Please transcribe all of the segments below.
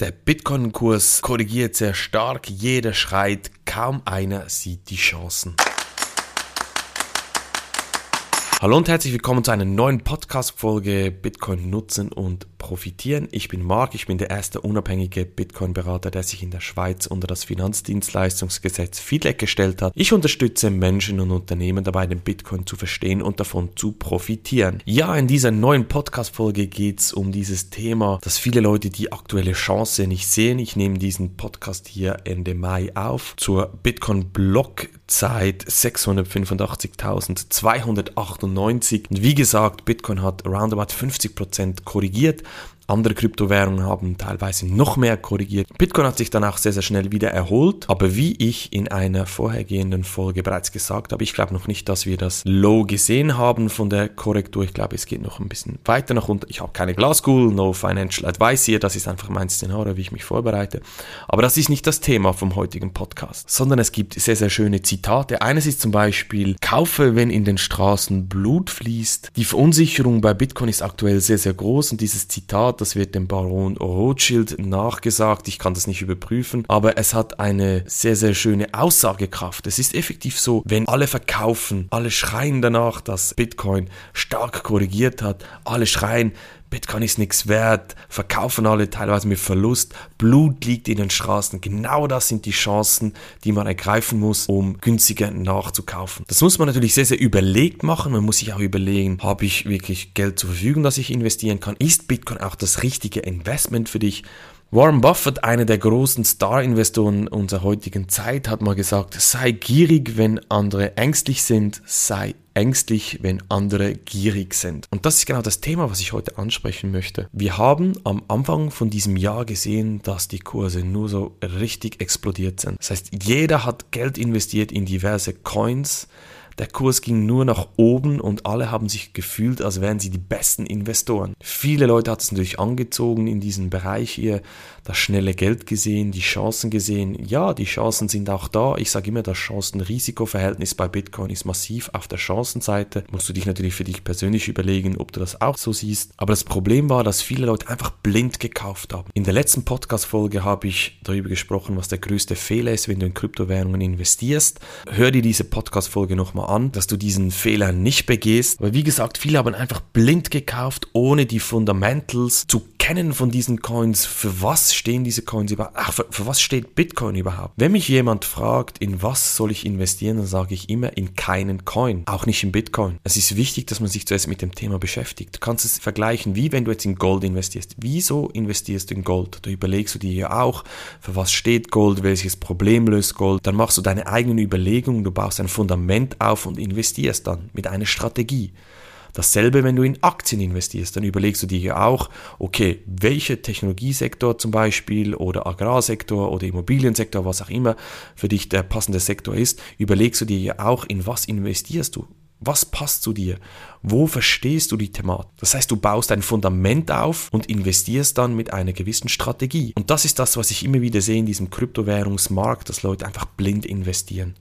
Der Bitcoin-Kurs korrigiert sehr stark, jeder schreit, kaum einer sieht die Chancen. Hallo und herzlich willkommen zu einer neuen Podcast-Folge Bitcoin nutzen und profitieren. Ich bin Marc, ich bin der erste unabhängige Bitcoin-Berater, der sich in der Schweiz unter das Finanzdienstleistungsgesetz FIDLEG gestellt hat. Ich unterstütze Menschen und Unternehmen dabei, den Bitcoin zu verstehen und davon zu profitieren. Ja, in dieser neuen Podcast-Folge geht es um dieses Thema, dass viele Leute die aktuelle Chance nicht sehen. Ich nehme diesen Podcast hier Ende Mai auf zur Bitcoin-Blockzeit 685.298 98. Und wie gesagt, Bitcoin hat roundabout 50% korrigiert. Andere Kryptowährungen haben teilweise noch mehr korrigiert. Bitcoin hat sich dann auch sehr, sehr schnell wieder erholt. Aber wie ich in einer vorhergehenden Folge bereits gesagt habe, ich glaube noch nicht, dass wir das Low gesehen haben von der Korrektur. Ich glaube, es geht noch ein bisschen weiter nach unten. Ich habe keine Glaskugel, no financial advice hier. Das ist einfach mein Szenario, wie ich mich vorbereite. Aber das ist nicht das Thema vom heutigen Podcast, sondern es gibt sehr, sehr schöne Zitate. Eines ist zum Beispiel, kaufe, wenn in den Straßen Blut fließt. Die Verunsicherung bei Bitcoin ist aktuell sehr, sehr groß und dieses Zitat das wird dem Baron Rothschild nachgesagt. Ich kann das nicht überprüfen, aber es hat eine sehr, sehr schöne Aussagekraft. Es ist effektiv so, wenn alle verkaufen, alle schreien danach, dass Bitcoin stark korrigiert hat, alle schreien, Bitcoin ist nichts wert, verkaufen alle teilweise mit Verlust, Blut liegt in den Straßen. Genau das sind die Chancen, die man ergreifen muss, um günstiger nachzukaufen. Das muss man natürlich sehr, sehr überlegt machen. Man muss sich auch überlegen, habe ich wirklich Geld zur Verfügung, das ich investieren kann? Ist Bitcoin auch das richtige Investment für dich? Warren Buffett, einer der großen Star-Investoren unserer heutigen Zeit, hat mal gesagt, sei gierig, wenn andere ängstlich sind, sei ängstlich, wenn andere gierig sind. Und das ist genau das Thema, was ich heute ansprechen möchte. Wir haben am Anfang von diesem Jahr gesehen, dass die Kurse nur so richtig explodiert sind. Das heißt, jeder hat Geld investiert in diverse Coins, der Kurs ging nur nach oben und alle haben sich gefühlt, als wären sie die besten Investoren. Viele Leute hat es natürlich angezogen in diesen Bereich hier, das schnelle Geld gesehen, die Chancen gesehen. Ja, die Chancen sind auch da. Ich sage immer, das Chancen-Risiko-Verhältnis bei Bitcoin ist massiv auf der Chancenseite. Musst du dich natürlich für dich persönlich überlegen, ob du das auch so siehst. Aber das Problem war, dass viele Leute einfach blind gekauft haben. In der letzten Podcast-Folge habe ich darüber gesprochen, was der größte Fehler ist, wenn du in Kryptowährungen investierst. Hör dir diese Podcast-Folge nochmal an, dass du diesen Fehler nicht begehst. Aber wie gesagt, viele haben einfach blind gekauft, ohne die Fundamentals zu kennen von diesen Coins. Für was stehen diese Coins überhaupt? Ach, für, für was steht Bitcoin überhaupt? Wenn mich jemand fragt, in was soll ich investieren, dann sage ich immer in keinen Coin. Auch nicht in Bitcoin. Es ist wichtig, dass man sich zuerst mit dem Thema beschäftigt. Du kannst es vergleichen, wie wenn du jetzt in Gold investierst. Wieso investierst du in Gold? Da überlegst du dir ja auch, für was steht Gold, welches Problem löst Gold. Dann machst du deine eigenen Überlegungen, du baust ein Fundament auf und investierst dann mit einer Strategie. Dasselbe, wenn du in Aktien investierst, dann überlegst du dir ja auch, okay, welcher Technologiesektor zum Beispiel oder Agrarsektor oder Immobiliensektor, was auch immer für dich der passende Sektor ist, überlegst du dir ja auch, in was investierst du. Was passt zu dir? Wo verstehst du die Thematik? Das heißt, du baust ein Fundament auf und investierst dann mit einer gewissen Strategie. Und das ist das, was ich immer wieder sehe in diesem Kryptowährungsmarkt, dass Leute einfach blind investieren.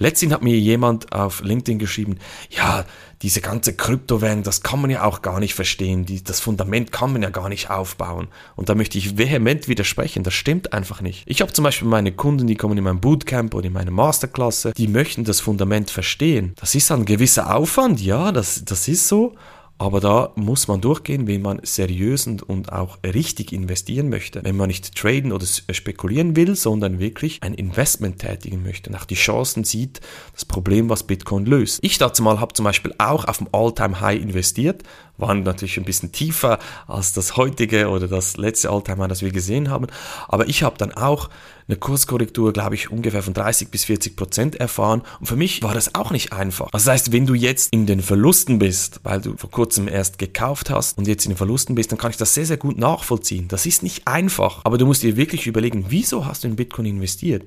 Letztens hat mir jemand auf LinkedIn geschrieben, ja, diese ganze Kryptowährung, das kann man ja auch gar nicht verstehen. Die, das Fundament kann man ja gar nicht aufbauen. Und da möchte ich vehement widersprechen. Das stimmt einfach nicht. Ich habe zum Beispiel meine Kunden, die kommen in mein Bootcamp oder in meine Masterklasse, die möchten das Fundament verstehen. Das ist ein gewisser Aufwand, ja, das, das ist so. Aber da muss man durchgehen, wenn man seriös und, auch richtig investieren möchte. Wenn man nicht traden oder spekulieren will, sondern wirklich ein Investment tätigen möchte, nach die Chancen sieht, das Problem, was Bitcoin löst. Ich dazu mal habe zum Beispiel auch auf dem All-Time-High investiert, waren natürlich ein bisschen tiefer als das heutige oder das letzte All-Time-High, das wir gesehen haben. Aber ich habe dann auch eine Kurskorrektur, glaube ich, ungefähr von 30 bis 40 Prozent erfahren. Und für mich war das auch nicht einfach. Das heißt, wenn du jetzt in den Verlusten bist, weil du vor kurzem erst gekauft hast und jetzt in den Verlusten bist, dann kann ich das sehr, sehr gut nachvollziehen. Das ist nicht einfach. Aber du musst dir wirklich überlegen, wieso hast du in Bitcoin investiert?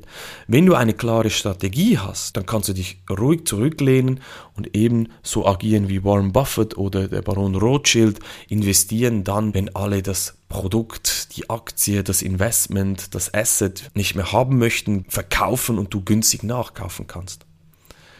Wenn du eine klare Strategie hast, dann kannst du dich ruhig zurücklehnen und eben so agieren wie Warren Buffett oder der Baron Rothschild, investieren dann, wenn alle das Produkt, die Aktie, das Investment, das Asset nicht mehr haben möchten, verkaufen und du günstig nachkaufen kannst.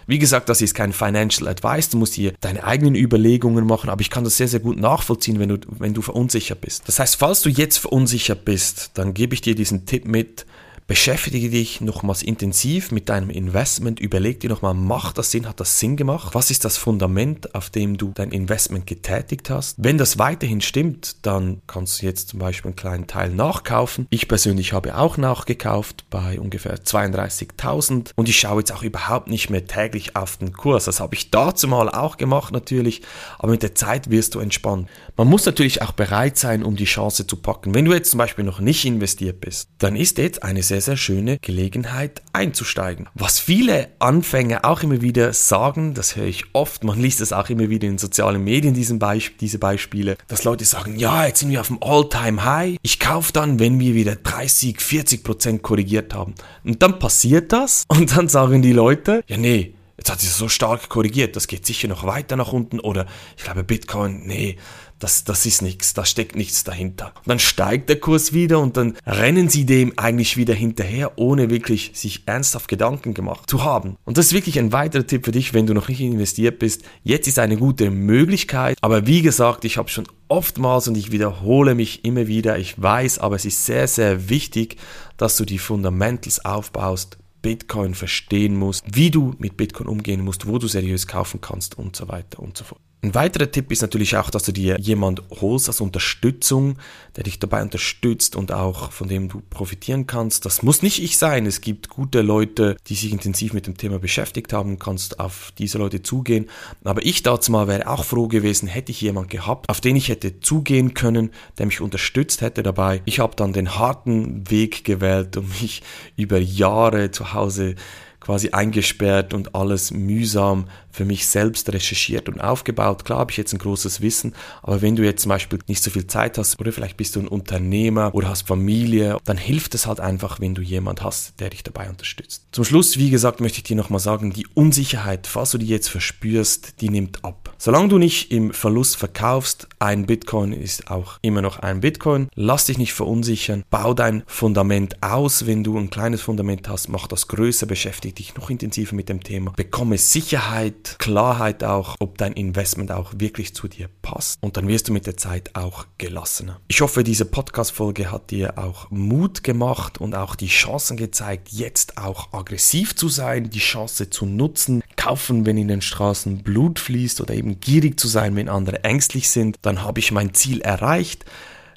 Wie gesagt, das ist kein Financial Advice, du musst hier deine eigenen Überlegungen machen, aber ich kann das sehr, sehr gut nachvollziehen, wenn du, wenn du verunsichert bist. Das heißt, falls du jetzt verunsichert bist, dann gebe ich dir diesen Tipp mit, Beschäftige dich nochmals intensiv mit deinem Investment, überleg dir nochmal, macht das Sinn, hat das Sinn gemacht? Was ist das Fundament, auf dem du dein Investment getätigt hast? Wenn das weiterhin stimmt, dann kannst du jetzt zum Beispiel einen kleinen Teil nachkaufen. Ich persönlich habe auch nachgekauft bei ungefähr 32.000 und ich schaue jetzt auch überhaupt nicht mehr täglich auf den Kurs. Das habe ich dazu mal auch gemacht natürlich, aber mit der Zeit wirst du entspannt. Man muss natürlich auch bereit sein, um die Chance zu packen. Wenn du jetzt zum Beispiel noch nicht investiert bist, dann ist jetzt eine sehr sehr, schöne Gelegenheit einzusteigen. Was viele Anfänger auch immer wieder sagen, das höre ich oft, man liest das auch immer wieder in sozialen Medien, diesen Beisp diese Beispiele, dass Leute sagen, ja, jetzt sind wir auf dem All-Time-High, ich kaufe dann, wenn wir wieder 30, 40 Prozent korrigiert haben. Und dann passiert das und dann sagen die Leute, ja nee, jetzt hat es so stark korrigiert, das geht sicher noch weiter nach unten oder ich glaube Bitcoin, nee, das, das ist nichts, da steckt nichts dahinter. Und dann steigt der Kurs wieder und dann rennen sie dem eigentlich wieder hinterher, ohne wirklich sich ernsthaft Gedanken gemacht zu haben. Und das ist wirklich ein weiterer Tipp für dich, wenn du noch nicht investiert bist. Jetzt ist eine gute Möglichkeit, aber wie gesagt, ich habe schon oftmals und ich wiederhole mich immer wieder, ich weiß, aber es ist sehr, sehr wichtig, dass du die Fundamentals aufbaust, Bitcoin verstehen musst, wie du mit Bitcoin umgehen musst, wo du seriös kaufen kannst und so weiter und so fort. Ein weiterer Tipp ist natürlich auch, dass du dir jemand holst als Unterstützung, der dich dabei unterstützt und auch von dem du profitieren kannst. Das muss nicht ich sein. Es gibt gute Leute, die sich intensiv mit dem Thema beschäftigt haben, kannst auf diese Leute zugehen. Aber ich dazu mal wäre auch froh gewesen, hätte ich jemand gehabt, auf den ich hätte zugehen können, der mich unterstützt hätte dabei. Ich habe dann den harten Weg gewählt und mich über Jahre zu Hause quasi eingesperrt und alles mühsam für mich selbst recherchiert und aufgebaut. Klar habe ich jetzt ein großes Wissen, aber wenn du jetzt zum Beispiel nicht so viel Zeit hast oder vielleicht bist du ein Unternehmer oder hast Familie, dann hilft es halt einfach, wenn du jemand hast, der dich dabei unterstützt. Zum Schluss, wie gesagt, möchte ich dir nochmal sagen, die Unsicherheit, falls du die jetzt verspürst, die nimmt ab. Solange du nicht im Verlust verkaufst, ein Bitcoin ist auch immer noch ein Bitcoin. Lass dich nicht verunsichern, bau dein Fundament aus. Wenn du ein kleines Fundament hast, mach das größer, beschäftige beschäftige dich noch intensiver mit dem Thema, bekomme Sicherheit, Klarheit auch, ob dein Investment auch wirklich zu dir passt und dann wirst du mit der Zeit auch gelassener. Ich hoffe, diese Podcast-Folge hat dir auch Mut gemacht und auch die Chancen gezeigt, jetzt auch aggressiv zu sein, die Chance zu nutzen, kaufen, wenn in den Straßen Blut fließt oder eben gierig zu sein, wenn andere ängstlich sind, dann habe ich mein Ziel erreicht.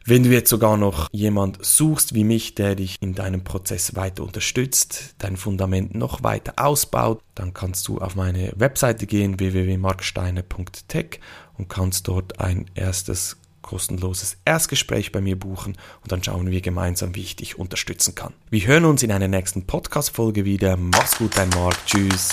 Wenn du jetzt sogar noch jemand suchst wie mich, der dich in deinem Prozess weiter unterstützt, dein Fundament noch weiter ausbaut, dann kannst du auf meine Webseite gehen www.marksteiner.tech und kannst dort ein erstes kostenloses Erstgespräch bei mir buchen und dann schauen wir gemeinsam, wie ich dich unterstützen kann. Wir hören uns in einer nächsten Podcast-Folge wieder. Mach's gut, dein Marc. Tschüss.